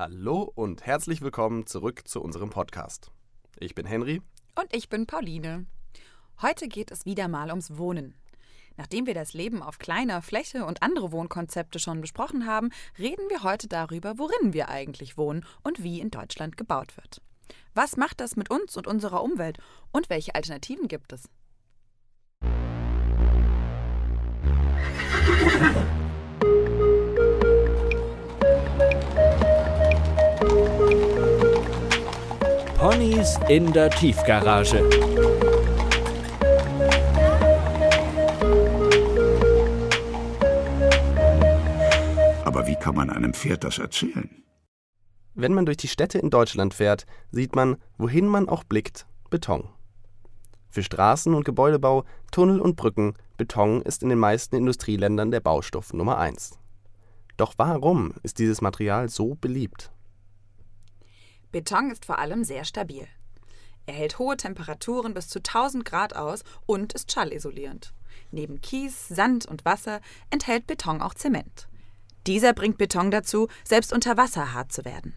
Hallo und herzlich willkommen zurück zu unserem Podcast. Ich bin Henry. Und ich bin Pauline. Heute geht es wieder mal ums Wohnen. Nachdem wir das Leben auf kleiner Fläche und andere Wohnkonzepte schon besprochen haben, reden wir heute darüber, worin wir eigentlich wohnen und wie in Deutschland gebaut wird. Was macht das mit uns und unserer Umwelt und welche Alternativen gibt es? Ponys in der Tiefgarage. Aber wie kann man einem Pferd das erzählen? Wenn man durch die Städte in Deutschland fährt, sieht man, wohin man auch blickt, Beton. Für Straßen- und Gebäudebau, Tunnel und Brücken, Beton ist in den meisten Industrieländern der Baustoff Nummer eins. Doch warum ist dieses Material so beliebt? Beton ist vor allem sehr stabil. Er hält hohe Temperaturen bis zu 1000 Grad aus und ist schallisolierend. Neben Kies, Sand und Wasser enthält Beton auch Zement. Dieser bringt Beton dazu, selbst unter Wasser hart zu werden.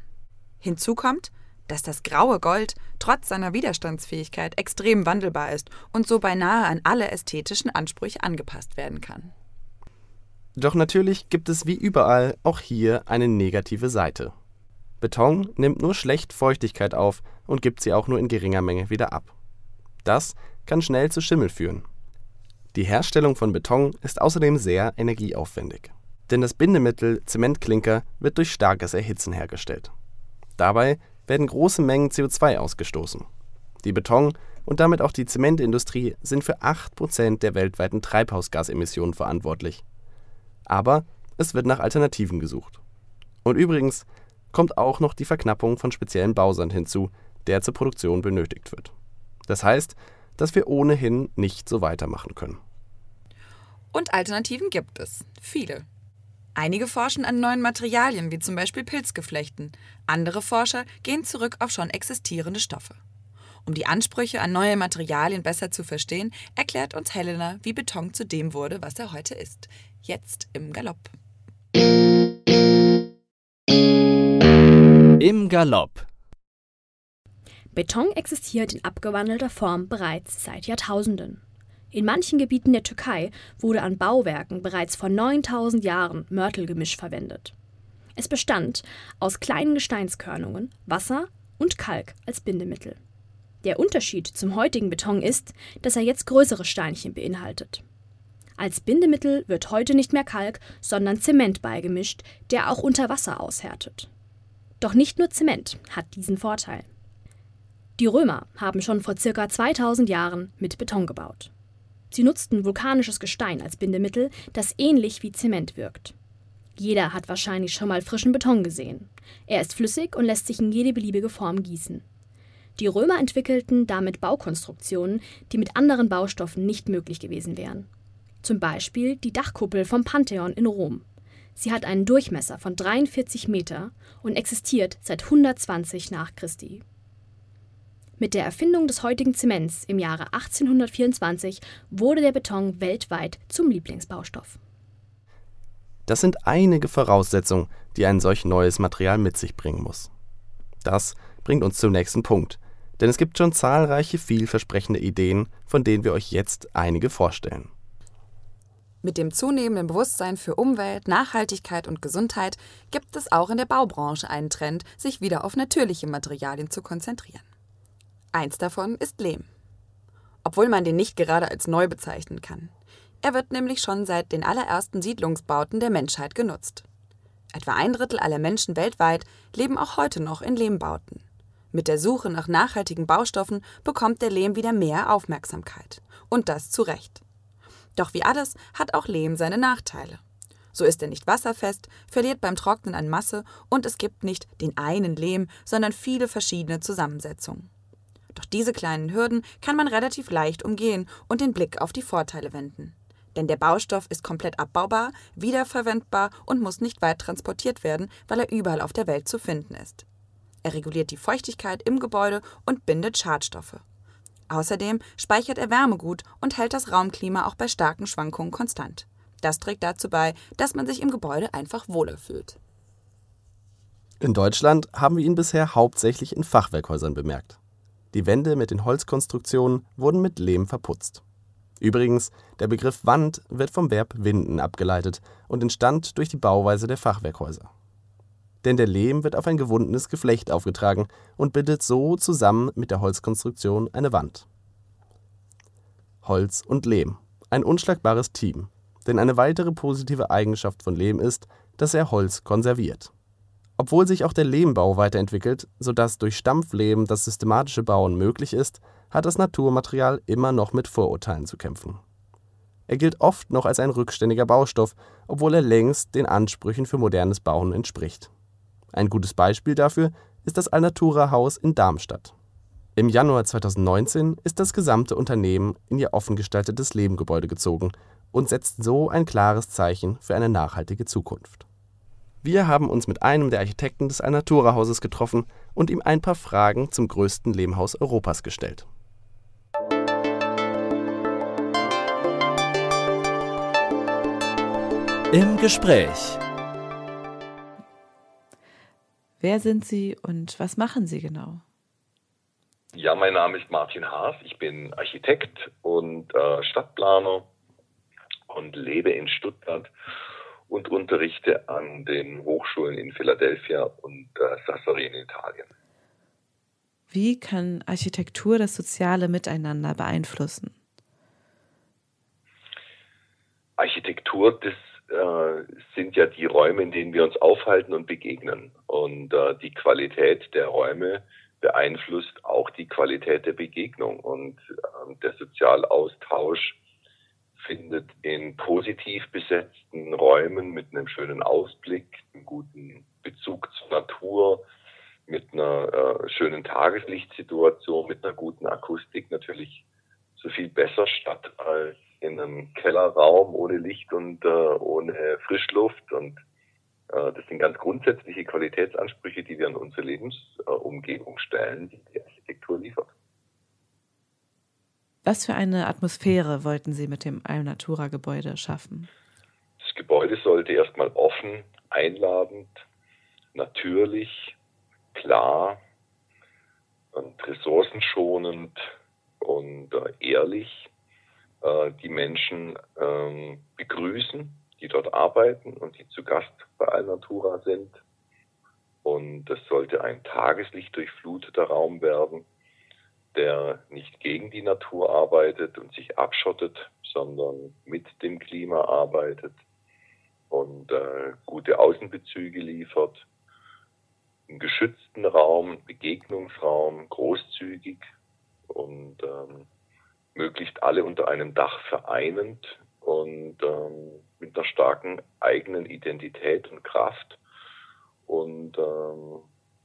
Hinzu kommt, dass das graue Gold trotz seiner Widerstandsfähigkeit extrem wandelbar ist und so beinahe an alle ästhetischen Ansprüche angepasst werden kann. Doch natürlich gibt es wie überall auch hier eine negative Seite. Beton nimmt nur schlecht Feuchtigkeit auf und gibt sie auch nur in geringer Menge wieder ab. Das kann schnell zu Schimmel führen. Die Herstellung von Beton ist außerdem sehr energieaufwendig. Denn das Bindemittel Zementklinker wird durch starkes Erhitzen hergestellt. Dabei werden große Mengen CO2 ausgestoßen. Die Beton und damit auch die Zementindustrie sind für 8% der weltweiten Treibhausgasemissionen verantwortlich. Aber es wird nach Alternativen gesucht. Und übrigens, kommt auch noch die Verknappung von speziellen Bausand hinzu, der zur Produktion benötigt wird. Das heißt, dass wir ohnehin nicht so weitermachen können. Und Alternativen gibt es. Viele. Einige forschen an neuen Materialien, wie zum Beispiel Pilzgeflechten. Andere Forscher gehen zurück auf schon existierende Stoffe. Um die Ansprüche an neue Materialien besser zu verstehen, erklärt uns Helena, wie Beton zu dem wurde, was er heute ist. Jetzt im Galopp. Im Galopp. Beton existiert in abgewandelter Form bereits seit Jahrtausenden. In manchen Gebieten der Türkei wurde an Bauwerken bereits vor 9000 Jahren Mörtelgemisch verwendet. Es bestand aus kleinen Gesteinskörnungen, Wasser und Kalk als Bindemittel. Der Unterschied zum heutigen Beton ist, dass er jetzt größere Steinchen beinhaltet. Als Bindemittel wird heute nicht mehr Kalk, sondern Zement beigemischt, der auch unter Wasser aushärtet. Doch nicht nur Zement hat diesen Vorteil. Die Römer haben schon vor circa 2000 Jahren mit Beton gebaut. Sie nutzten vulkanisches Gestein als Bindemittel, das ähnlich wie Zement wirkt. Jeder hat wahrscheinlich schon mal frischen Beton gesehen. Er ist flüssig und lässt sich in jede beliebige Form gießen. Die Römer entwickelten damit Baukonstruktionen, die mit anderen Baustoffen nicht möglich gewesen wären. Zum Beispiel die Dachkuppel vom Pantheon in Rom. Sie hat einen Durchmesser von 43 Meter und existiert seit 120 nach Christi. Mit der Erfindung des heutigen Zements im Jahre 1824 wurde der Beton weltweit zum Lieblingsbaustoff. Das sind einige Voraussetzungen, die ein solch neues Material mit sich bringen muss. Das bringt uns zum nächsten Punkt, denn es gibt schon zahlreiche vielversprechende Ideen, von denen wir euch jetzt einige vorstellen. Mit dem zunehmenden Bewusstsein für Umwelt, Nachhaltigkeit und Gesundheit gibt es auch in der Baubranche einen Trend, sich wieder auf natürliche Materialien zu konzentrieren. Eins davon ist Lehm. Obwohl man den nicht gerade als neu bezeichnen kann. Er wird nämlich schon seit den allerersten Siedlungsbauten der Menschheit genutzt. Etwa ein Drittel aller Menschen weltweit leben auch heute noch in Lehmbauten. Mit der Suche nach nachhaltigen Baustoffen bekommt der Lehm wieder mehr Aufmerksamkeit. Und das zu Recht. Doch wie alles hat auch Lehm seine Nachteile. So ist er nicht wasserfest, verliert beim Trocknen an Masse und es gibt nicht den einen Lehm, sondern viele verschiedene Zusammensetzungen. Doch diese kleinen Hürden kann man relativ leicht umgehen und den Blick auf die Vorteile wenden. Denn der Baustoff ist komplett abbaubar, wiederverwendbar und muss nicht weit transportiert werden, weil er überall auf der Welt zu finden ist. Er reguliert die Feuchtigkeit im Gebäude und bindet Schadstoffe. Außerdem speichert er Wärme gut und hält das Raumklima auch bei starken Schwankungen konstant. Das trägt dazu bei, dass man sich im Gebäude einfach wohler fühlt. In Deutschland haben wir ihn bisher hauptsächlich in Fachwerkhäusern bemerkt. Die Wände mit den Holzkonstruktionen wurden mit Lehm verputzt. Übrigens, der Begriff Wand wird vom Verb winden abgeleitet und entstand durch die Bauweise der Fachwerkhäuser. Denn der Lehm wird auf ein gewundenes Geflecht aufgetragen und bildet so zusammen mit der Holzkonstruktion eine Wand. Holz und Lehm – ein unschlagbares Team, denn eine weitere positive Eigenschaft von Lehm ist, dass er Holz konserviert. Obwohl sich auch der Lehmbau weiterentwickelt, so dass durch Stampflehm das systematische Bauen möglich ist, hat das Naturmaterial immer noch mit Vorurteilen zu kämpfen. Er gilt oft noch als ein rückständiger Baustoff, obwohl er längst den Ansprüchen für modernes Bauen entspricht. Ein gutes Beispiel dafür ist das Alnatura-Haus in Darmstadt. Im Januar 2019 ist das gesamte Unternehmen in ihr offen gestaltetes Lehmgebäude gezogen und setzt so ein klares Zeichen für eine nachhaltige Zukunft. Wir haben uns mit einem der Architekten des Alnatura-Hauses getroffen und ihm ein paar Fragen zum größten Lehmhaus Europas gestellt. Im Gespräch. Wer sind Sie und was machen Sie genau? Ja, mein Name ist Martin Haas. Ich bin Architekt und äh, Stadtplaner und lebe in Stuttgart und unterrichte an den Hochschulen in Philadelphia und äh, Sassari in Italien. Wie kann Architektur das soziale Miteinander beeinflussen? Architektur, das äh, sind ja die Räume, in denen wir uns aufhalten und begegnen. Und äh, die Qualität der Räume beeinflusst auch die Qualität der Begegnung. Und äh, der Sozialaustausch findet in positiv besetzten Räumen mit einem schönen Ausblick, einem guten Bezug zur Natur, mit einer äh, schönen Tageslichtsituation, mit einer guten Akustik natürlich so viel besser statt als in einem Kellerraum ohne Licht und äh, ohne Frischluft. Und äh, das sind ganz grundsätzliche Qualitätsansprüche, die wir an unsere Lebensumgebung stellen, die die Architektur liefert. Was für eine Atmosphäre wollten Sie mit dem Alnatura-Gebäude schaffen? Das Gebäude sollte erstmal offen, einladend, natürlich, klar und ressourcenschonend und äh, ehrlich äh, die Menschen ähm, begrüßen, die dort arbeiten und die zu Gast bei Alnatura sind. Und es sollte ein Tageslicht durchfluteter Raum werden, der nicht gegen die Natur arbeitet und sich abschottet, sondern mit dem Klima arbeitet und äh, gute Außenbezüge liefert, einen geschützten Raum, Begegnungsraum, großzügig und ähm, möglichst alle unter einem Dach vereinend und ähm, mit einer starken eigenen Identität und Kraft und ähm,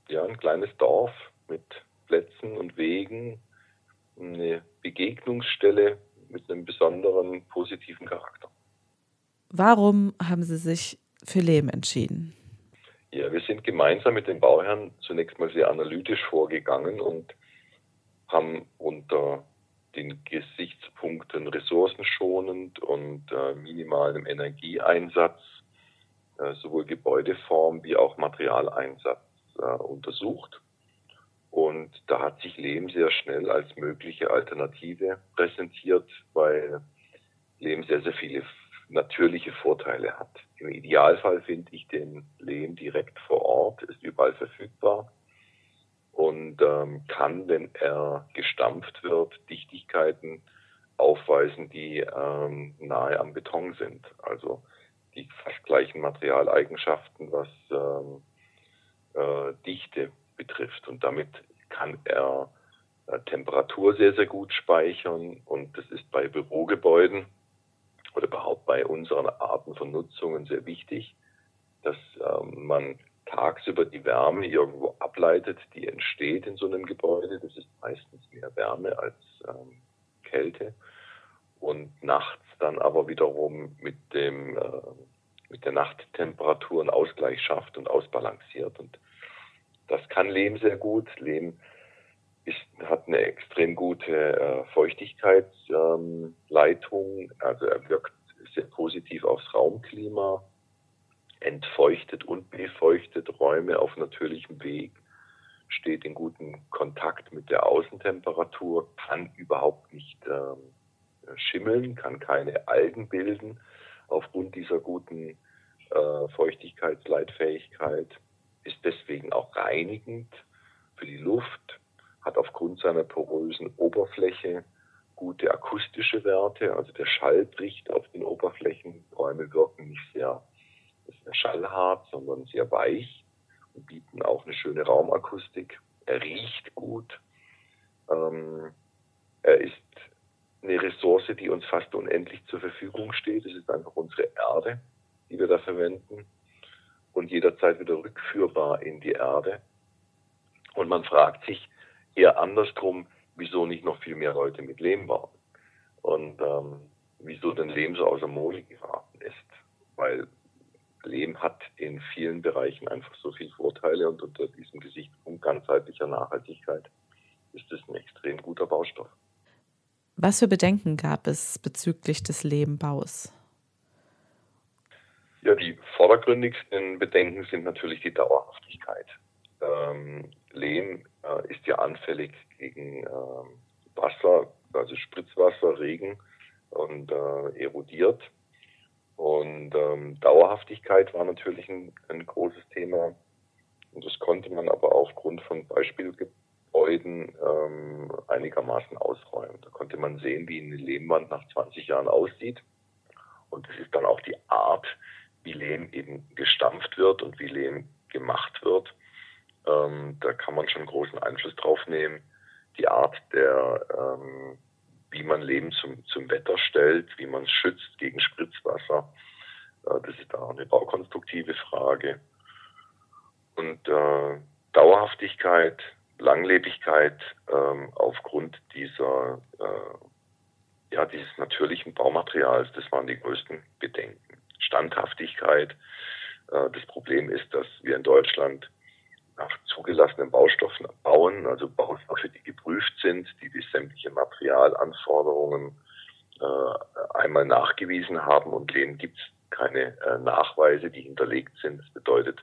ja ein kleines Dorf mit Plätzen und Wegen, eine Begegnungsstelle mit einem besonderen positiven Charakter. Warum haben Sie sich für Lehm entschieden? Ja, wir sind gemeinsam mit den Bauherren zunächst mal sehr analytisch vorgegangen und haben unter den Gesichtspunkten ressourcenschonend und äh, minimalem Energieeinsatz äh, sowohl Gebäudeform wie auch Materialeinsatz äh, untersucht. Und da hat sich Lehm sehr schnell als mögliche Alternative präsentiert, weil Lehm sehr, sehr viele natürliche Vorteile hat. Im Idealfall finde ich den Lehm direkt vor Ort, ist überall verfügbar und ähm, kann, wenn er gestampft wird, Dichtigkeiten aufweisen, die ähm, nahe am Beton sind. Also die fast gleichen Materialeigenschaften, was ähm, äh, Dichte betrifft. Und damit kann er äh, Temperatur sehr, sehr gut speichern. Und das ist bei Bürogebäuden oder überhaupt bei unseren Arten von Nutzungen sehr wichtig, dass ähm, man tagsüber die Wärme irgendwo ableitet, die entsteht in so einem Gebäude. Das ist meistens mehr Wärme als ähm, Kälte. Und nachts dann aber wiederum mit dem äh, mit der Nachttemperatur einen Ausgleich schafft und ausbalanciert. Und das kann Lehm sehr gut. Lehm ist, hat eine extrem gute äh, Feuchtigkeitsleitung. Ähm, also er wirkt sehr positiv aufs Raumklima entfeuchtet und befeuchtet Räume auf natürlichem Weg, steht in gutem Kontakt mit der Außentemperatur, kann überhaupt nicht ähm, schimmeln, kann keine Algen bilden aufgrund dieser guten äh, Feuchtigkeitsleitfähigkeit, ist deswegen auch reinigend für die Luft, hat aufgrund seiner porösen Oberfläche gute akustische Werte, also der Schall bricht auf den Oberflächen, Räume wirken nicht sehr, sehr schallhart, sondern sehr weich und bieten auch eine schöne Raumakustik. Er riecht gut. Ähm, er ist eine Ressource, die uns fast unendlich zur Verfügung steht. Es ist einfach unsere Erde, die wir da verwenden und jederzeit wieder rückführbar in die Erde. Und man fragt sich eher andersrum, wieso nicht noch viel mehr Leute mit Lehm bauen und ähm, wieso denn Lehm so außer Mode geraten ist. Weil Lehm hat in vielen Bereichen einfach so viele Vorteile und unter diesem Gesichtspunkt ganzheitlicher Nachhaltigkeit ist es ein extrem guter Baustoff. Was für Bedenken gab es bezüglich des Lehmbaus? Ja, die vordergründigsten Bedenken sind natürlich die Dauerhaftigkeit. Ähm, Lehm äh, ist ja anfällig gegen äh, Wasser, also Spritzwasser, Regen und äh, erodiert. Und ähm, Dauerhaftigkeit war natürlich ein, ein, großes Thema. Und das konnte man aber aufgrund von Beispielgebäuden ähm, einigermaßen ausräumen. Da konnte man sehen, wie eine Lehmwand nach 20 Jahren aussieht. Und es ist dann auch die Art, wie Lehm eben gestampft wird und wie Lehm gemacht wird. Ähm, da kann man schon großen Einfluss drauf nehmen. Die Art der, ähm, wie man Leben zum, zum Wetter stellt, wie man es schützt gegen Spritzwasser. Das ist auch eine baukonstruktive Frage. Und äh, Dauerhaftigkeit, Langlebigkeit ähm, aufgrund dieser, äh, ja, dieses natürlichen Baumaterials, das waren die größten Bedenken. Standhaftigkeit. Äh, das Problem ist, dass wir in Deutschland nach zugelassenen Baustoffen bauen, also Baustoffe, die geprüft sind, die die sämtliche Materialanforderungen äh, einmal nachgewiesen haben und denen gibt es keine äh, Nachweise, die hinterlegt sind. Das bedeutet,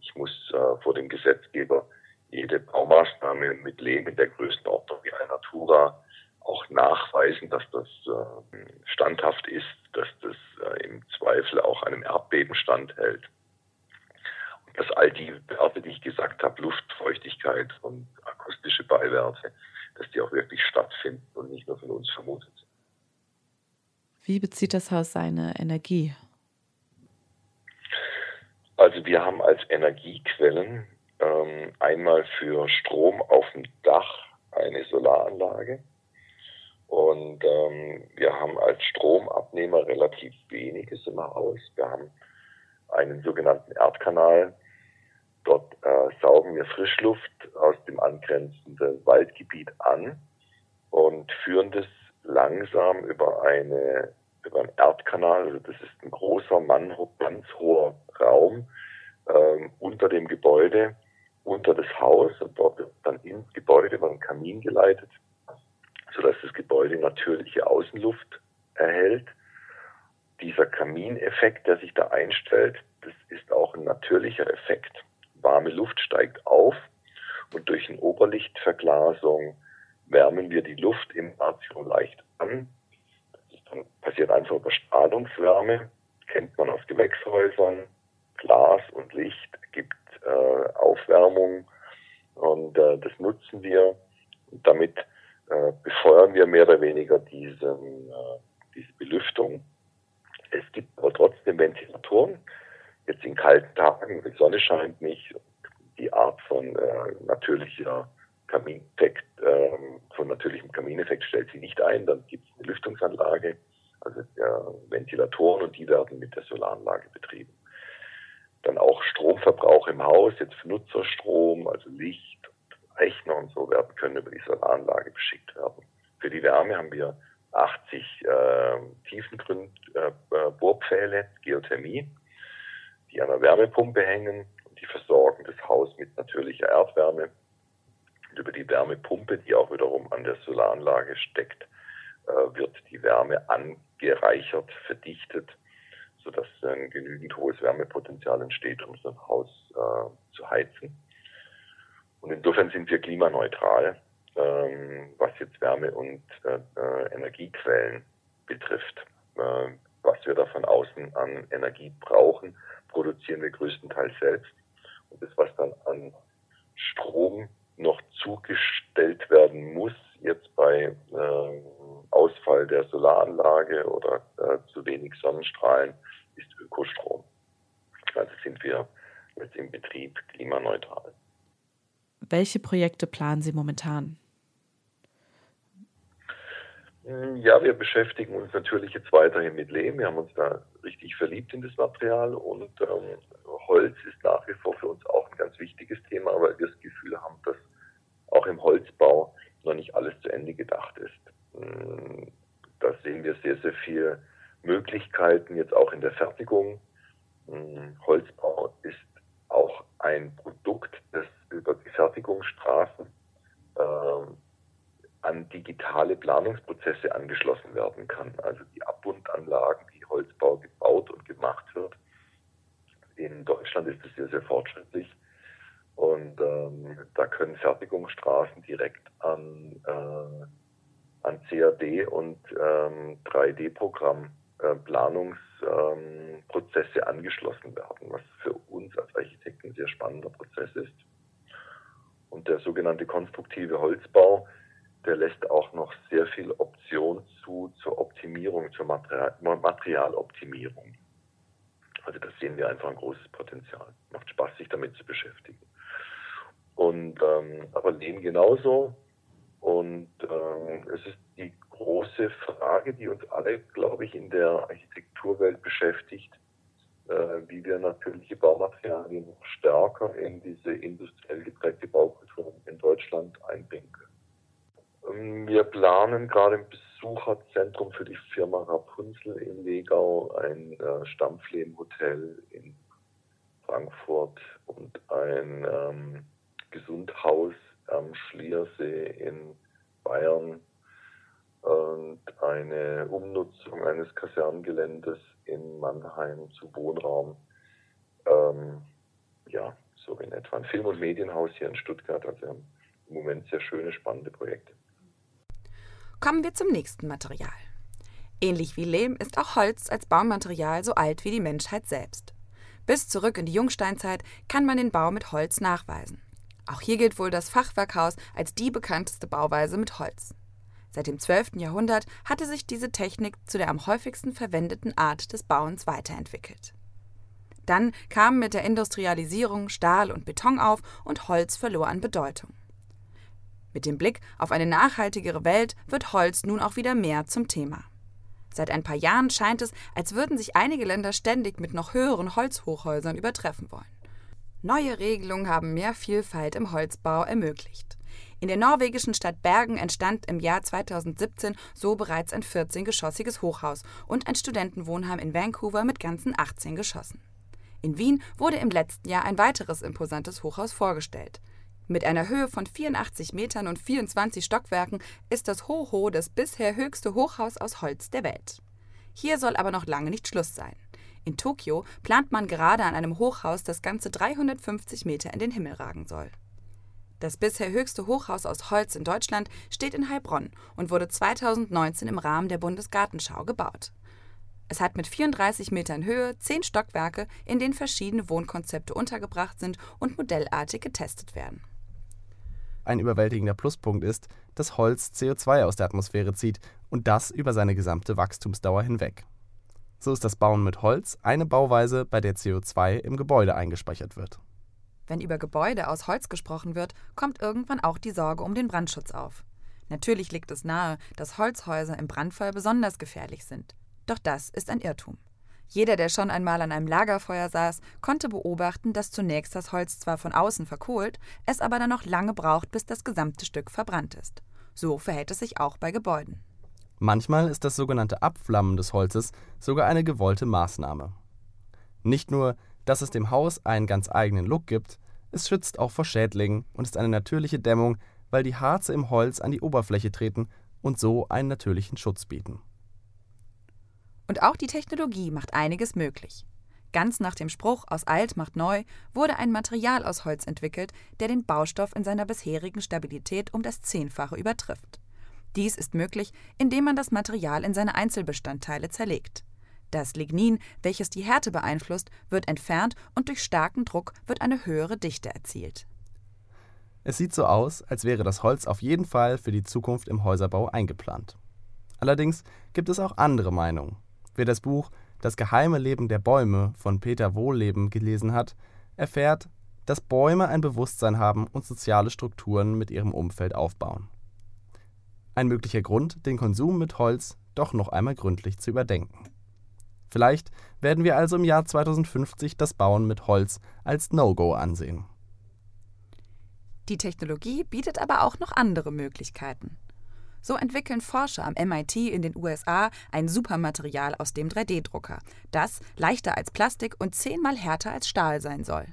ich muss äh, vor dem Gesetzgeber jede Baumaßnahme mit Lehm in der Größenordnung wie ein Natura auch nachweisen, dass das äh, standhaft ist, dass das äh, im Zweifel auch einem Erdbeben standhält dass all die Werte, die ich gesagt habe, Luftfeuchtigkeit und akustische Beiwerte, dass die auch wirklich stattfinden und nicht nur von uns vermutet sind. Wie bezieht das Haus seine Energie? Also wir haben als Energiequellen ähm, einmal für Strom auf dem Dach eine Solaranlage. Und ähm, wir haben als Stromabnehmer relativ weniges im Haus. Wir haben einen sogenannten Erdkanal, Dort äh, saugen wir Frischluft aus dem angrenzenden Waldgebiet an und führen das langsam über eine über einen Erdkanal, also das ist ein großer, mannshoher Raum ähm, unter dem Gebäude, unter das Haus und dort wird dann ins Gebäude über einen Kamin geleitet, sodass das Gebäude natürliche Außenluft erhält. Dieser Kamineffekt, der sich da einstellt, das ist auch ein natürlicher Effekt warme Luft steigt auf und durch eine Oberlichtverglasung wärmen wir die Luft im Ratio leicht an. Das passiert einfach über Strahlungswärme, kennt man aus Gewächshäusern. Glas und Licht gibt äh, Aufwärmung und äh, das nutzen wir. Und damit äh, befeuern wir mehr oder weniger diesen, äh, diese Belüftung. Es gibt aber trotzdem Ventilatoren, jetzt in kalten Tagen, die Sonne scheint nicht, die Art von äh, natürlicher Kamineffekt, äh, von natürlichem Kamineffekt stellt sie nicht ein, dann gibt es eine Lüftungsanlage, also äh, Ventilatoren und die werden mit der Solaranlage betrieben. Dann auch Stromverbrauch im Haus, jetzt Nutzerstrom, also Licht, Rechner und so werden können über die Solaranlage beschickt werden. Für die Wärme haben wir 80 äh, Tiefengrund-Bohrpfähle, äh, Geothermie die an der Wärmepumpe hängen und die versorgen das Haus mit natürlicher Erdwärme. Und über die Wärmepumpe, die auch wiederum an der Solaranlage steckt, äh, wird die Wärme angereichert, verdichtet, sodass ein genügend hohes Wärmepotenzial entsteht, um so ein Haus äh, zu heizen. Und insofern sind wir klimaneutral, ähm, was jetzt Wärme und äh, äh Energiequellen betrifft. Äh, was wir da von außen an Energie brauchen, produzieren wir größtenteils selbst. Und das, was dann an Strom noch zugestellt werden muss, jetzt bei äh, Ausfall der Solaranlage oder äh, zu wenig Sonnenstrahlen, ist Ökostrom. Also sind wir jetzt im Betrieb klimaneutral. Welche Projekte planen Sie momentan? Hm, ja, wir beschäftigen uns natürlich jetzt weiterhin mit Lehm. Wir haben uns da richtig verliebt in das Material und ähm, Holz ist nach wie vor für uns auch ein ganz wichtiges Thema, weil wir das Gefühl haben, dass auch im Holzbau noch nicht alles zu Ende gedacht ist. Sehen wir sehr, sehr viele Möglichkeiten jetzt auch in der Fertigung. Hm, Holzbau ist auch ein Produkt, das über die Fertigungsstraßen äh, an digitale Planungsprozesse angeschlossen werden kann. Also die Abbundanlagen, die Holzbau gebaut und gemacht wird. In Deutschland ist es sehr, sehr fortschrittlich. Und ähm, da können Fertigungsstraßen direkt an, äh, an CAD und ähm, 3D-Programm äh, Planungsprozesse ähm, angeschlossen werden, was für uns als Architekten ein sehr spannender Prozess ist. Und der sogenannte konstruktive Holzbau der lässt auch noch sehr viel Option zu zur Optimierung, zur Material, Materialoptimierung. Also da sehen wir einfach ein großes Potenzial. Macht Spaß, sich damit zu beschäftigen. Und ähm, aber Lehm genauso. Und ähm, es ist die große Frage, die uns alle, glaube ich, in der Architekturwelt beschäftigt, äh, wie wir natürliche Baumaterialien noch stärker in diese industriell geprägte Baukultur in Deutschland einbringen können. Ähm, wir planen gerade im Besucherzentrum für die Firma Rapunzel in Legau ein äh, Stammflehmhotel in Frankfurt und ein ähm, Gesundhaus am Schliersee in Bayern und eine Umnutzung eines Kasernengeländes in Mannheim zu Wohnraum. Ähm, ja, so in etwa ein Film- und Medienhaus hier in Stuttgart. Also im Moment sehr schöne, spannende Projekte. Kommen wir zum nächsten Material. Ähnlich wie Lehm ist auch Holz als Baumaterial so alt wie die Menschheit selbst. Bis zurück in die Jungsteinzeit kann man den Bau mit Holz nachweisen. Auch hier gilt wohl das Fachwerkhaus als die bekannteste Bauweise mit Holz. Seit dem 12. Jahrhundert hatte sich diese Technik zu der am häufigsten verwendeten Art des Bauens weiterentwickelt. Dann kamen mit der Industrialisierung Stahl und Beton auf und Holz verlor an Bedeutung. Mit dem Blick auf eine nachhaltigere Welt wird Holz nun auch wieder mehr zum Thema. Seit ein paar Jahren scheint es, als würden sich einige Länder ständig mit noch höheren Holzhochhäusern übertreffen wollen. Neue Regelungen haben mehr Vielfalt im Holzbau ermöglicht. In der norwegischen Stadt Bergen entstand im Jahr 2017 so bereits ein 14-geschossiges Hochhaus und ein Studentenwohnheim in Vancouver mit ganzen 18 Geschossen. In Wien wurde im letzten Jahr ein weiteres imposantes Hochhaus vorgestellt. Mit einer Höhe von 84 Metern und 24 Stockwerken ist das Hoho das bisher höchste Hochhaus aus Holz der Welt. Hier soll aber noch lange nicht Schluss sein. In Tokio plant man gerade an einem Hochhaus, das ganze 350 Meter in den Himmel ragen soll. Das bisher höchste Hochhaus aus Holz in Deutschland steht in Heilbronn und wurde 2019 im Rahmen der Bundesgartenschau gebaut. Es hat mit 34 Metern Höhe zehn Stockwerke, in denen verschiedene Wohnkonzepte untergebracht sind und modellartig getestet werden. Ein überwältigender Pluspunkt ist, dass Holz CO2 aus der Atmosphäre zieht und das über seine gesamte Wachstumsdauer hinweg. So ist das Bauen mit Holz eine Bauweise, bei der CO2 im Gebäude eingespeichert wird. Wenn über Gebäude aus Holz gesprochen wird, kommt irgendwann auch die Sorge um den Brandschutz auf. Natürlich liegt es nahe, dass Holzhäuser im Brandfall besonders gefährlich sind. Doch das ist ein Irrtum. Jeder, der schon einmal an einem Lagerfeuer saß, konnte beobachten, dass zunächst das Holz zwar von außen verkohlt, es aber dann noch lange braucht, bis das gesamte Stück verbrannt ist. So verhält es sich auch bei Gebäuden. Manchmal ist das sogenannte Abflammen des Holzes sogar eine gewollte Maßnahme. Nicht nur, dass es dem Haus einen ganz eigenen Look gibt, es schützt auch vor Schädlingen und ist eine natürliche Dämmung, weil die Harze im Holz an die Oberfläche treten und so einen natürlichen Schutz bieten. Und auch die Technologie macht einiges möglich. Ganz nach dem Spruch aus alt macht neu wurde ein Material aus Holz entwickelt, der den Baustoff in seiner bisherigen Stabilität um das Zehnfache übertrifft. Dies ist möglich, indem man das Material in seine Einzelbestandteile zerlegt. Das Lignin, welches die Härte beeinflusst, wird entfernt und durch starken Druck wird eine höhere Dichte erzielt. Es sieht so aus, als wäre das Holz auf jeden Fall für die Zukunft im Häuserbau eingeplant. Allerdings gibt es auch andere Meinungen. Wer das Buch Das geheime Leben der Bäume von Peter Wohlleben gelesen hat, erfährt, dass Bäume ein Bewusstsein haben und soziale Strukturen mit ihrem Umfeld aufbauen. Ein möglicher Grund, den Konsum mit Holz doch noch einmal gründlich zu überdenken. Vielleicht werden wir also im Jahr 2050 das Bauen mit Holz als No-Go ansehen. Die Technologie bietet aber auch noch andere Möglichkeiten. So entwickeln Forscher am MIT in den USA ein Supermaterial aus dem 3D-Drucker, das leichter als Plastik und zehnmal härter als Stahl sein soll.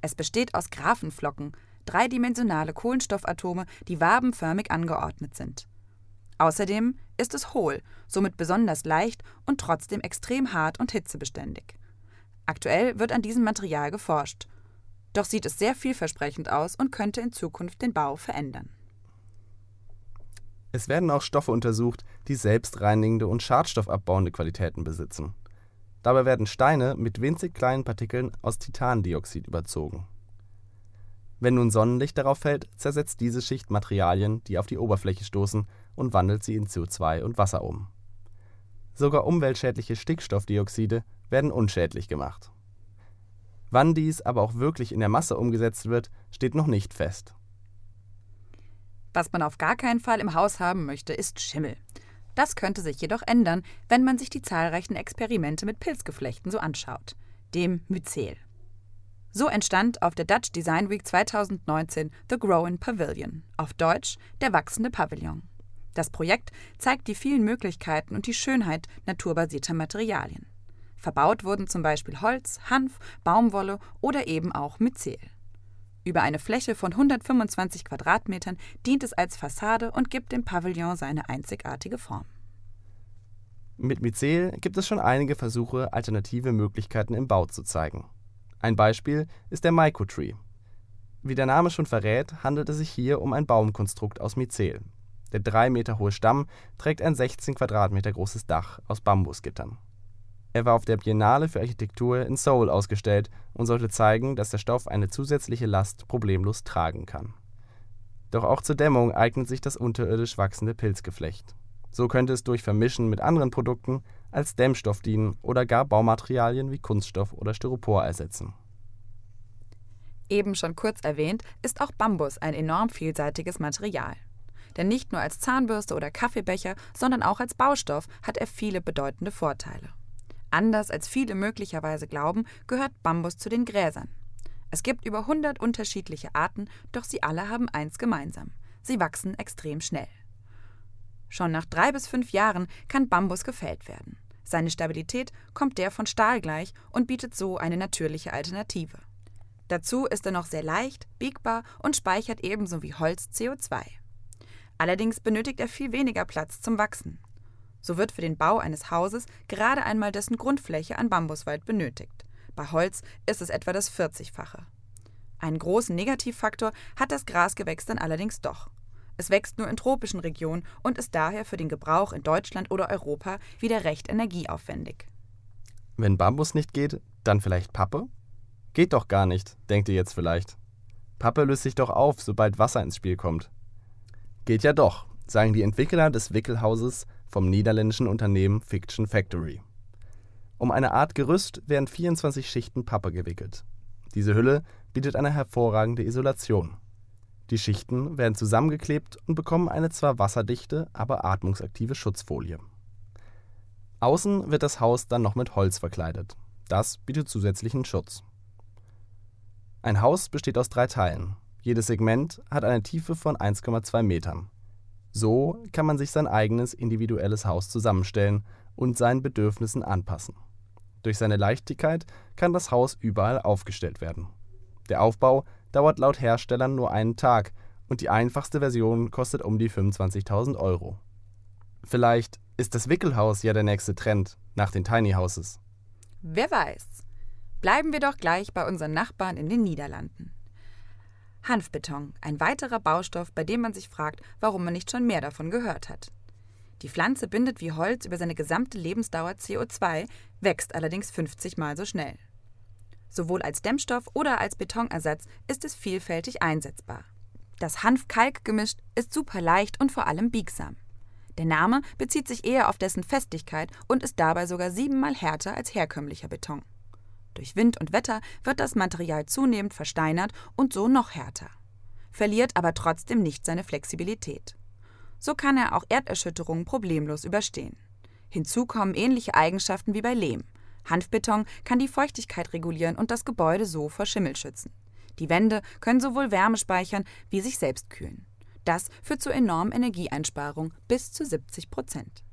Es besteht aus Graphenflocken, dreidimensionale Kohlenstoffatome, die wabenförmig angeordnet sind. Außerdem ist es hohl, somit besonders leicht und trotzdem extrem hart und hitzebeständig. Aktuell wird an diesem Material geforscht. Doch sieht es sehr vielversprechend aus und könnte in Zukunft den Bau verändern. Es werden auch Stoffe untersucht, die selbstreinigende und schadstoffabbauende Qualitäten besitzen. Dabei werden Steine mit winzig kleinen Partikeln aus Titandioxid überzogen. Wenn nun Sonnenlicht darauf fällt, zersetzt diese Schicht Materialien, die auf die Oberfläche stoßen, und wandelt sie in CO2 und Wasser um. Sogar umweltschädliche Stickstoffdioxide werden unschädlich gemacht. Wann dies aber auch wirklich in der Masse umgesetzt wird, steht noch nicht fest. Was man auf gar keinen Fall im Haus haben möchte, ist Schimmel. Das könnte sich jedoch ändern, wenn man sich die zahlreichen Experimente mit Pilzgeflechten so anschaut, dem Myzel. So entstand auf der Dutch Design Week 2019 The Growing Pavilion, auf Deutsch der wachsende Pavillon. Das Projekt zeigt die vielen Möglichkeiten und die Schönheit naturbasierter Materialien. Verbaut wurden zum Beispiel Holz, Hanf, Baumwolle oder eben auch Myzel. Über eine Fläche von 125 Quadratmetern dient es als Fassade und gibt dem Pavillon seine einzigartige Form. Mit Myzel gibt es schon einige Versuche, alternative Möglichkeiten im Bau zu zeigen. Ein Beispiel ist der Mycotree. Wie der Name schon verrät, handelt es sich hier um ein Baumkonstrukt aus Myzel. Der drei Meter hohe Stamm trägt ein 16 Quadratmeter großes Dach aus Bambusgittern. Er war auf der Biennale für Architektur in Seoul ausgestellt und sollte zeigen, dass der Stoff eine zusätzliche Last problemlos tragen kann. Doch auch zur Dämmung eignet sich das unterirdisch wachsende Pilzgeflecht. So könnte es durch Vermischen mit anderen Produkten als Dämmstoff dienen oder gar Baumaterialien wie Kunststoff oder Styropor ersetzen. Eben schon kurz erwähnt, ist auch Bambus ein enorm vielseitiges Material. Denn nicht nur als Zahnbürste oder Kaffeebecher, sondern auch als Baustoff hat er viele bedeutende Vorteile. Anders als viele möglicherweise glauben, gehört Bambus zu den Gräsern. Es gibt über 100 unterschiedliche Arten, doch sie alle haben eins gemeinsam. Sie wachsen extrem schnell. Schon nach drei bis fünf Jahren kann Bambus gefällt werden. Seine Stabilität kommt der von Stahl gleich und bietet so eine natürliche Alternative. Dazu ist er noch sehr leicht, biegbar und speichert ebenso wie Holz CO2. Allerdings benötigt er viel weniger Platz zum Wachsen. So wird für den Bau eines Hauses gerade einmal dessen Grundfläche an Bambuswald benötigt. Bei Holz ist es etwa das 40-fache. Einen großen Negativfaktor hat das Grasgewächs dann allerdings doch. Es wächst nur in tropischen Regionen und ist daher für den Gebrauch in Deutschland oder Europa wieder recht energieaufwendig. Wenn Bambus nicht geht, dann vielleicht Pappe? Geht doch gar nicht, denkt ihr jetzt vielleicht. Pappe löst sich doch auf, sobald Wasser ins Spiel kommt. Geht ja doch, sagen die Entwickler des Wickelhauses vom niederländischen Unternehmen Fiction Factory. Um eine Art Gerüst werden 24 Schichten Pappe gewickelt. Diese Hülle bietet eine hervorragende Isolation. Die Schichten werden zusammengeklebt und bekommen eine zwar wasserdichte, aber atmungsaktive Schutzfolie. Außen wird das Haus dann noch mit Holz verkleidet. Das bietet zusätzlichen Schutz. Ein Haus besteht aus drei Teilen. Jedes Segment hat eine Tiefe von 1,2 Metern. So kann man sich sein eigenes individuelles Haus zusammenstellen und seinen Bedürfnissen anpassen. Durch seine Leichtigkeit kann das Haus überall aufgestellt werden. Der Aufbau dauert laut Herstellern nur einen Tag und die einfachste Version kostet um die 25.000 Euro. Vielleicht ist das Wickelhaus ja der nächste Trend nach den Tiny Houses. Wer weiß. Bleiben wir doch gleich bei unseren Nachbarn in den Niederlanden. Hanfbeton, ein weiterer Baustoff, bei dem man sich fragt, warum man nicht schon mehr davon gehört hat. Die Pflanze bindet wie Holz über seine gesamte Lebensdauer CO2, wächst allerdings 50 Mal so schnell. Sowohl als Dämmstoff oder als Betonersatz ist es vielfältig einsetzbar. Das Hanf-Kalk-Gemisch ist super leicht und vor allem biegsam. Der Name bezieht sich eher auf dessen Festigkeit und ist dabei sogar siebenmal härter als herkömmlicher Beton. Durch Wind und Wetter wird das Material zunehmend versteinert und so noch härter, verliert aber trotzdem nicht seine Flexibilität. So kann er auch Erderschütterungen problemlos überstehen. Hinzu kommen ähnliche Eigenschaften wie bei Lehm. Hanfbeton kann die Feuchtigkeit regulieren und das Gebäude so vor Schimmel schützen. Die Wände können sowohl Wärme speichern wie sich selbst kühlen. Das führt zu enormen Energieeinsparungen bis zu 70 Prozent.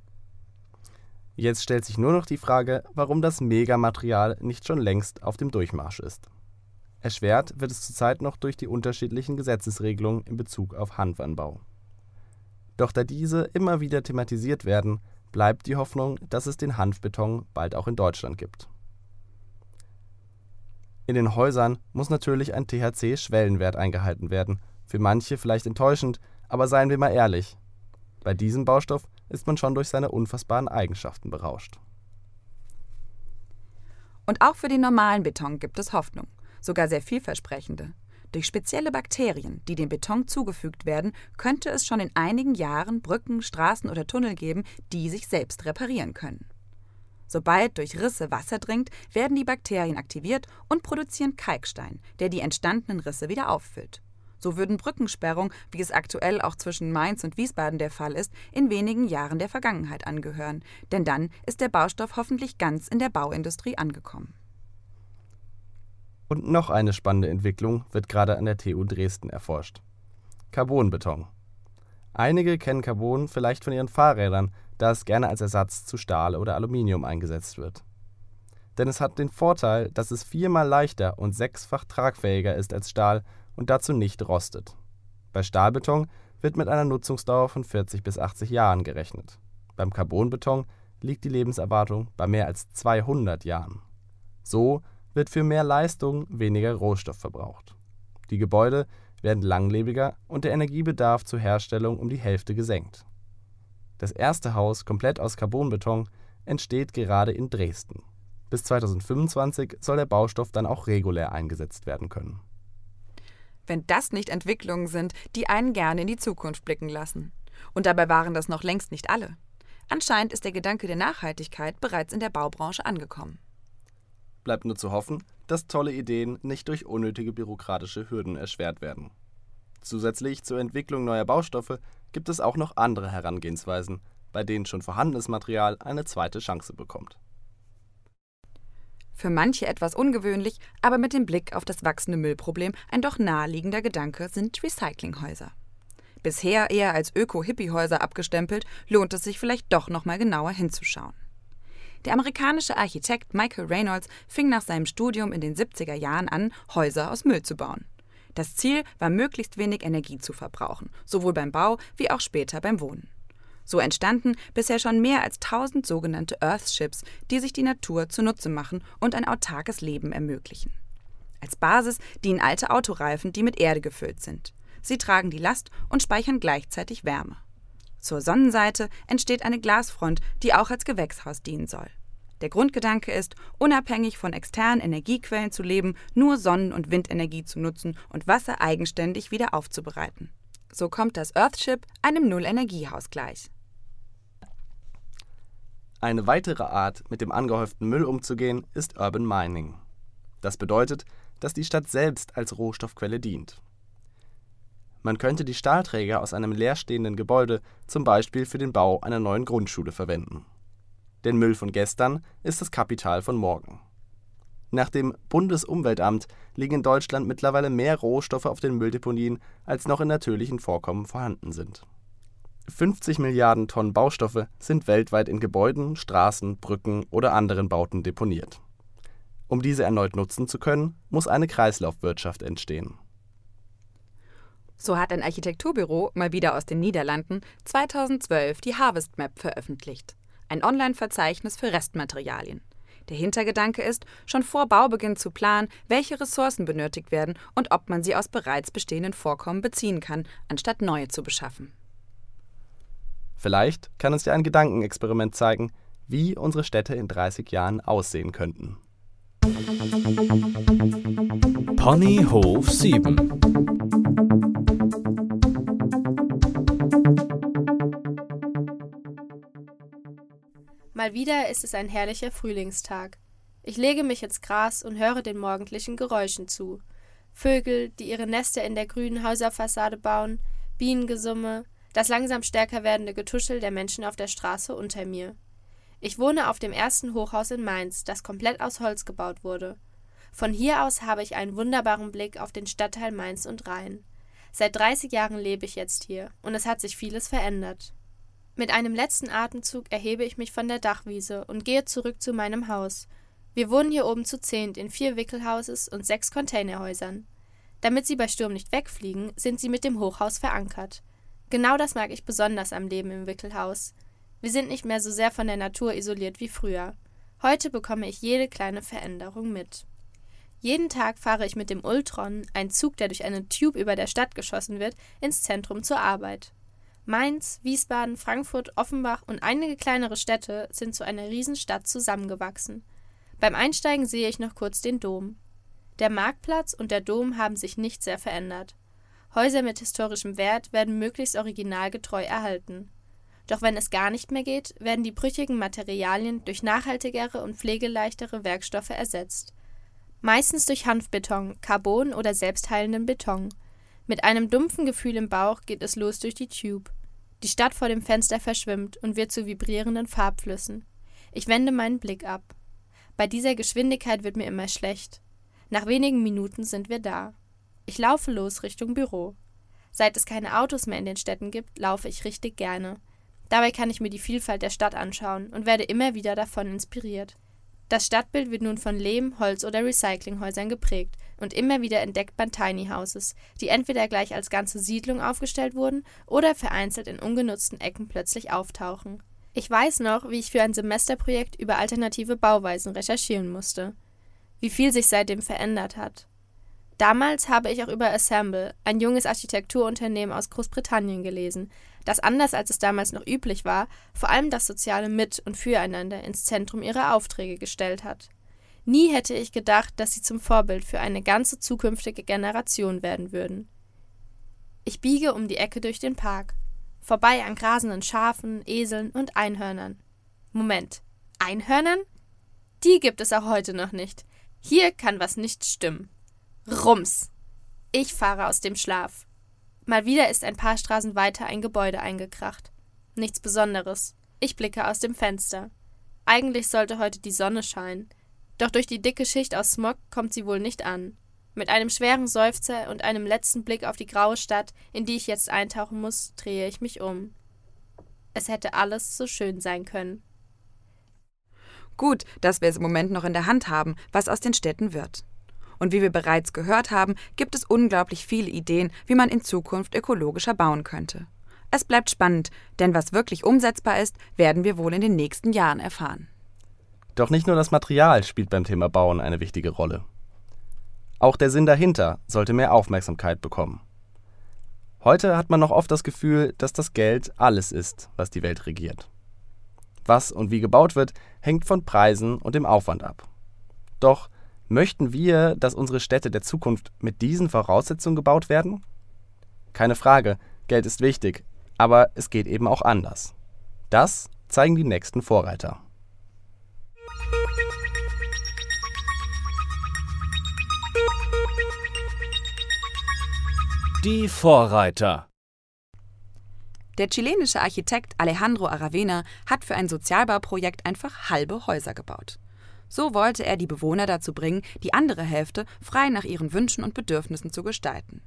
Jetzt stellt sich nur noch die Frage, warum das Megamaterial nicht schon längst auf dem Durchmarsch ist. Erschwert wird es zurzeit noch durch die unterschiedlichen Gesetzesregelungen in Bezug auf Hanfanbau. Doch da diese immer wieder thematisiert werden, bleibt die Hoffnung, dass es den Hanfbeton bald auch in Deutschland gibt. In den Häusern muss natürlich ein THC-Schwellenwert eingehalten werden. Für manche vielleicht enttäuschend, aber seien wir mal ehrlich. Bei diesem Baustoff ist man schon durch seine unfassbaren Eigenschaften berauscht. Und auch für den normalen Beton gibt es Hoffnung, sogar sehr vielversprechende. Durch spezielle Bakterien, die dem Beton zugefügt werden, könnte es schon in einigen Jahren Brücken, Straßen oder Tunnel geben, die sich selbst reparieren können. Sobald durch Risse Wasser dringt, werden die Bakterien aktiviert und produzieren Kalkstein, der die entstandenen Risse wieder auffüllt. So würden Brückensperrungen, wie es aktuell auch zwischen Mainz und Wiesbaden der Fall ist, in wenigen Jahren der Vergangenheit angehören. Denn dann ist der Baustoff hoffentlich ganz in der Bauindustrie angekommen. Und noch eine spannende Entwicklung wird gerade an der TU Dresden erforscht. Carbonbeton. Einige kennen Carbon vielleicht von ihren Fahrrädern, da es gerne als Ersatz zu Stahl oder Aluminium eingesetzt wird. Denn es hat den Vorteil, dass es viermal leichter und sechsfach tragfähiger ist als Stahl und dazu nicht rostet. Bei Stahlbeton wird mit einer Nutzungsdauer von 40 bis 80 Jahren gerechnet. Beim Carbonbeton liegt die Lebenserwartung bei mehr als 200 Jahren. So wird für mehr Leistung weniger Rohstoff verbraucht. Die Gebäude werden langlebiger und der Energiebedarf zur Herstellung um die Hälfte gesenkt. Das erste Haus komplett aus Carbonbeton entsteht gerade in Dresden. Bis 2025 soll der Baustoff dann auch regulär eingesetzt werden können. Wenn das nicht Entwicklungen sind, die einen gerne in die Zukunft blicken lassen. Und dabei waren das noch längst nicht alle. Anscheinend ist der Gedanke der Nachhaltigkeit bereits in der Baubranche angekommen. Bleibt nur zu hoffen, dass tolle Ideen nicht durch unnötige bürokratische Hürden erschwert werden. Zusätzlich zur Entwicklung neuer Baustoffe gibt es auch noch andere Herangehensweisen, bei denen schon vorhandenes Material eine zweite Chance bekommt. Für manche etwas ungewöhnlich, aber mit dem Blick auf das wachsende Müllproblem ein doch naheliegender Gedanke sind Recyclinghäuser. Bisher eher als Öko-Hippie-Häuser abgestempelt, lohnt es sich vielleicht doch noch mal genauer hinzuschauen. Der amerikanische Architekt Michael Reynolds fing nach seinem Studium in den 70er Jahren an, Häuser aus Müll zu bauen. Das Ziel war, möglichst wenig Energie zu verbrauchen, sowohl beim Bau wie auch später beim Wohnen. So entstanden bisher schon mehr als 1000 sogenannte Earthships, die sich die Natur zunutze machen und ein autarkes Leben ermöglichen. Als Basis dienen alte Autoreifen, die mit Erde gefüllt sind. Sie tragen die Last und speichern gleichzeitig Wärme. Zur Sonnenseite entsteht eine Glasfront, die auch als Gewächshaus dienen soll. Der Grundgedanke ist, unabhängig von externen Energiequellen zu leben, nur Sonnen- und Windenergie zu nutzen und Wasser eigenständig wieder aufzubereiten. So kommt das Earthship einem Nullenergiehaus gleich. Eine weitere Art, mit dem angehäuften Müll umzugehen, ist Urban Mining. Das bedeutet, dass die Stadt selbst als Rohstoffquelle dient. Man könnte die Stahlträger aus einem leerstehenden Gebäude zum Beispiel für den Bau einer neuen Grundschule verwenden. Denn Müll von gestern ist das Kapital von morgen. Nach dem Bundesumweltamt liegen in Deutschland mittlerweile mehr Rohstoffe auf den Mülldeponien, als noch in natürlichen Vorkommen vorhanden sind. 50 Milliarden Tonnen Baustoffe sind weltweit in Gebäuden, Straßen, Brücken oder anderen Bauten deponiert. Um diese erneut nutzen zu können, muss eine Kreislaufwirtschaft entstehen So hat ein Architekturbüro, mal wieder aus den Niederlanden, 2012 die Harvest Map veröffentlicht. Ein Online-Verzeichnis für Restmaterialien. Der Hintergedanke ist, schon vor Baubeginn zu planen, welche Ressourcen benötigt werden und ob man sie aus bereits bestehenden Vorkommen beziehen kann, anstatt neue zu beschaffen. Vielleicht kann uns ja ein Gedankenexperiment zeigen, wie unsere Städte in 30 Jahren aussehen könnten. Ponyhof 7 Mal wieder ist es ein herrlicher Frühlingstag. Ich lege mich ins Gras und höre den morgendlichen Geräuschen zu. Vögel, die ihre Nester in der grünen Häuserfassade bauen, Bienengesumme, das langsam stärker werdende Getuschel der Menschen auf der Straße unter mir. Ich wohne auf dem ersten Hochhaus in Mainz, das komplett aus Holz gebaut wurde. Von hier aus habe ich einen wunderbaren Blick auf den Stadtteil Mainz und Rhein. Seit 30 Jahren lebe ich jetzt hier und es hat sich vieles verändert. Mit einem letzten Atemzug erhebe ich mich von der Dachwiese und gehe zurück zu meinem Haus. Wir wohnen hier oben zu zehnt in vier Wickelhauses und sechs Containerhäusern. Damit sie bei Sturm nicht wegfliegen, sind sie mit dem Hochhaus verankert. Genau das mag ich besonders am Leben im Wickelhaus. Wir sind nicht mehr so sehr von der Natur isoliert wie früher. Heute bekomme ich jede kleine Veränderung mit. Jeden Tag fahre ich mit dem Ultron, ein Zug, der durch eine Tube über der Stadt geschossen wird, ins Zentrum zur Arbeit. Mainz, Wiesbaden, Frankfurt, Offenbach und einige kleinere Städte sind zu einer Riesenstadt zusammengewachsen. Beim Einsteigen sehe ich noch kurz den Dom. Der Marktplatz und der Dom haben sich nicht sehr verändert. Häuser mit historischem Wert werden möglichst originalgetreu erhalten. Doch wenn es gar nicht mehr geht, werden die brüchigen Materialien durch nachhaltigere und pflegeleichtere Werkstoffe ersetzt. Meistens durch Hanfbeton, Carbon oder selbstheilenden Beton – mit einem dumpfen Gefühl im Bauch geht es los durch die Tube. Die Stadt vor dem Fenster verschwimmt und wird zu vibrierenden Farbflüssen. Ich wende meinen Blick ab. Bei dieser Geschwindigkeit wird mir immer schlecht. Nach wenigen Minuten sind wir da. Ich laufe los Richtung Büro. Seit es keine Autos mehr in den Städten gibt, laufe ich richtig gerne. Dabei kann ich mir die Vielfalt der Stadt anschauen und werde immer wieder davon inspiriert. Das Stadtbild wird nun von Lehm, Holz oder Recyclinghäusern geprägt und immer wieder entdeckt man Tiny Houses, die entweder gleich als ganze Siedlung aufgestellt wurden oder vereinzelt in ungenutzten Ecken plötzlich auftauchen. Ich weiß noch, wie ich für ein Semesterprojekt über alternative Bauweisen recherchieren musste. Wie viel sich seitdem verändert hat. Damals habe ich auch über Assemble, ein junges Architekturunternehmen aus Großbritannien, gelesen, das anders als es damals noch üblich war, vor allem das soziale Mit- und Füreinander ins Zentrum ihrer Aufträge gestellt hat. Nie hätte ich gedacht, dass sie zum Vorbild für eine ganze zukünftige Generation werden würden. Ich biege um die Ecke durch den Park, vorbei an grasenden Schafen, Eseln und Einhörnern. Moment, Einhörnern? Die gibt es auch heute noch nicht. Hier kann was nicht stimmen. Rums. Ich fahre aus dem Schlaf. Mal wieder ist ein paar Straßen weiter ein Gebäude eingekracht. Nichts Besonderes. Ich blicke aus dem Fenster. Eigentlich sollte heute die Sonne scheinen, doch durch die dicke Schicht aus Smog kommt sie wohl nicht an. Mit einem schweren Seufzer und einem letzten Blick auf die graue Stadt, in die ich jetzt eintauchen muss, drehe ich mich um. Es hätte alles so schön sein können. Gut, dass wir es im Moment noch in der Hand haben, was aus den Städten wird. Und wie wir bereits gehört haben, gibt es unglaublich viele Ideen, wie man in Zukunft ökologischer bauen könnte. Es bleibt spannend, denn was wirklich umsetzbar ist, werden wir wohl in den nächsten Jahren erfahren. Doch nicht nur das Material spielt beim Thema Bauen eine wichtige Rolle. Auch der Sinn dahinter sollte mehr Aufmerksamkeit bekommen. Heute hat man noch oft das Gefühl, dass das Geld alles ist, was die Welt regiert. Was und wie gebaut wird, hängt von Preisen und dem Aufwand ab. Doch Möchten wir, dass unsere Städte der Zukunft mit diesen Voraussetzungen gebaut werden? Keine Frage, Geld ist wichtig, aber es geht eben auch anders. Das zeigen die nächsten Vorreiter. Die Vorreiter. Der chilenische Architekt Alejandro Aravena hat für ein Sozialbauprojekt einfach halbe Häuser gebaut. So wollte er die Bewohner dazu bringen, die andere Hälfte frei nach ihren Wünschen und Bedürfnissen zu gestalten.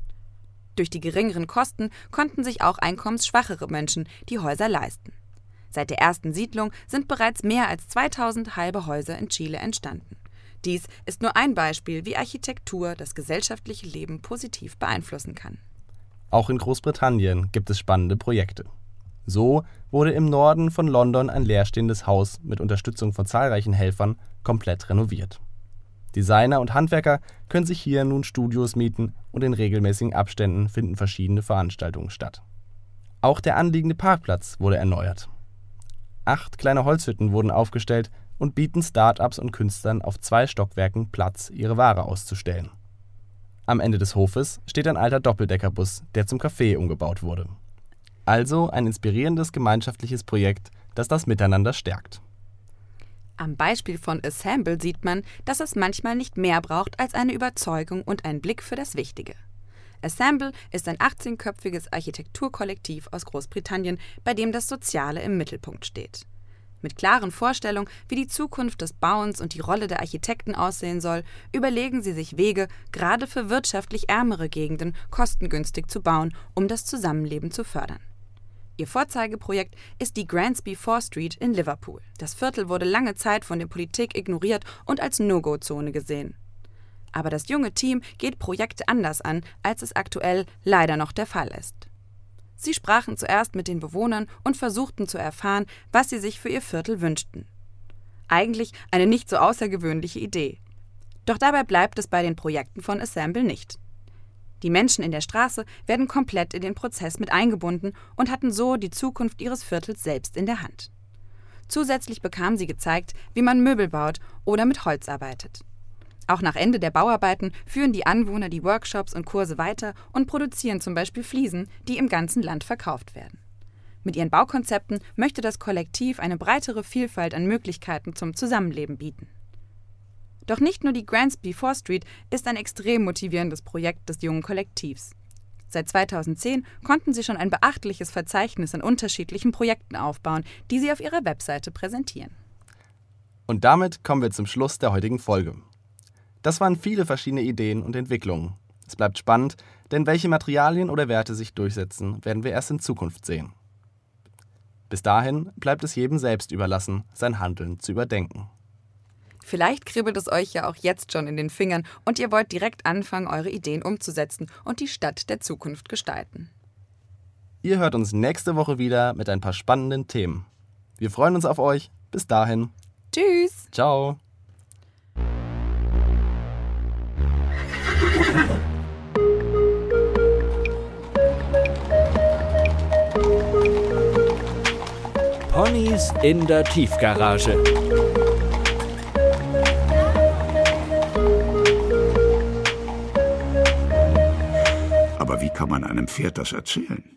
Durch die geringeren Kosten konnten sich auch einkommensschwachere Menschen die Häuser leisten. Seit der ersten Siedlung sind bereits mehr als 2000 halbe Häuser in Chile entstanden. Dies ist nur ein Beispiel, wie Architektur das gesellschaftliche Leben positiv beeinflussen kann. Auch in Großbritannien gibt es spannende Projekte. So wurde im Norden von London ein leerstehendes Haus mit Unterstützung von zahlreichen Helfern komplett renoviert. Designer und Handwerker können sich hier nun Studios mieten und in regelmäßigen Abständen finden verschiedene Veranstaltungen statt. Auch der anliegende Parkplatz wurde erneuert. Acht kleine Holzhütten wurden aufgestellt und bieten Start-ups und Künstlern auf zwei Stockwerken Platz, ihre Ware auszustellen. Am Ende des Hofes steht ein alter Doppeldeckerbus, der zum Café umgebaut wurde. Also ein inspirierendes gemeinschaftliches Projekt, das das Miteinander stärkt. Am Beispiel von Assemble sieht man, dass es manchmal nicht mehr braucht als eine Überzeugung und einen Blick für das Wichtige. Assemble ist ein 18-köpfiges Architekturkollektiv aus Großbritannien, bei dem das Soziale im Mittelpunkt steht. Mit klaren Vorstellungen, wie die Zukunft des Bauens und die Rolle der Architekten aussehen soll, überlegen sie sich Wege, gerade für wirtschaftlich ärmere Gegenden kostengünstig zu bauen, um das Zusammenleben zu fördern. Ihr Vorzeigeprojekt ist die Grandsby 4 Street in Liverpool. Das Viertel wurde lange Zeit von der Politik ignoriert und als No-Go-Zone gesehen. Aber das junge Team geht Projekte anders an, als es aktuell leider noch der Fall ist. Sie sprachen zuerst mit den Bewohnern und versuchten zu erfahren, was sie sich für ihr Viertel wünschten. Eigentlich eine nicht so außergewöhnliche Idee. Doch dabei bleibt es bei den Projekten von Assemble nicht. Die Menschen in der Straße werden komplett in den Prozess mit eingebunden und hatten so die Zukunft ihres Viertels selbst in der Hand. Zusätzlich bekamen sie gezeigt, wie man Möbel baut oder mit Holz arbeitet. Auch nach Ende der Bauarbeiten führen die Anwohner die Workshops und Kurse weiter und produzieren zum Beispiel Fliesen, die im ganzen Land verkauft werden. Mit ihren Baukonzepten möchte das Kollektiv eine breitere Vielfalt an Möglichkeiten zum Zusammenleben bieten. Doch nicht nur die Grandsby 4 Street ist ein extrem motivierendes Projekt des jungen Kollektivs. Seit 2010 konnten sie schon ein beachtliches Verzeichnis an unterschiedlichen Projekten aufbauen, die sie auf ihrer Webseite präsentieren. Und damit kommen wir zum Schluss der heutigen Folge. Das waren viele verschiedene Ideen und Entwicklungen. Es bleibt spannend, denn welche Materialien oder Werte sich durchsetzen, werden wir erst in Zukunft sehen. Bis dahin bleibt es jedem selbst überlassen, sein Handeln zu überdenken. Vielleicht kribbelt es euch ja auch jetzt schon in den Fingern und ihr wollt direkt anfangen, eure Ideen umzusetzen und die Stadt der Zukunft gestalten. Ihr hört uns nächste Woche wieder mit ein paar spannenden Themen. Wir freuen uns auf euch. Bis dahin. Tschüss. Ciao. Ponys in der Tiefgarage. Aber wie kann man einem Pferd das erzählen?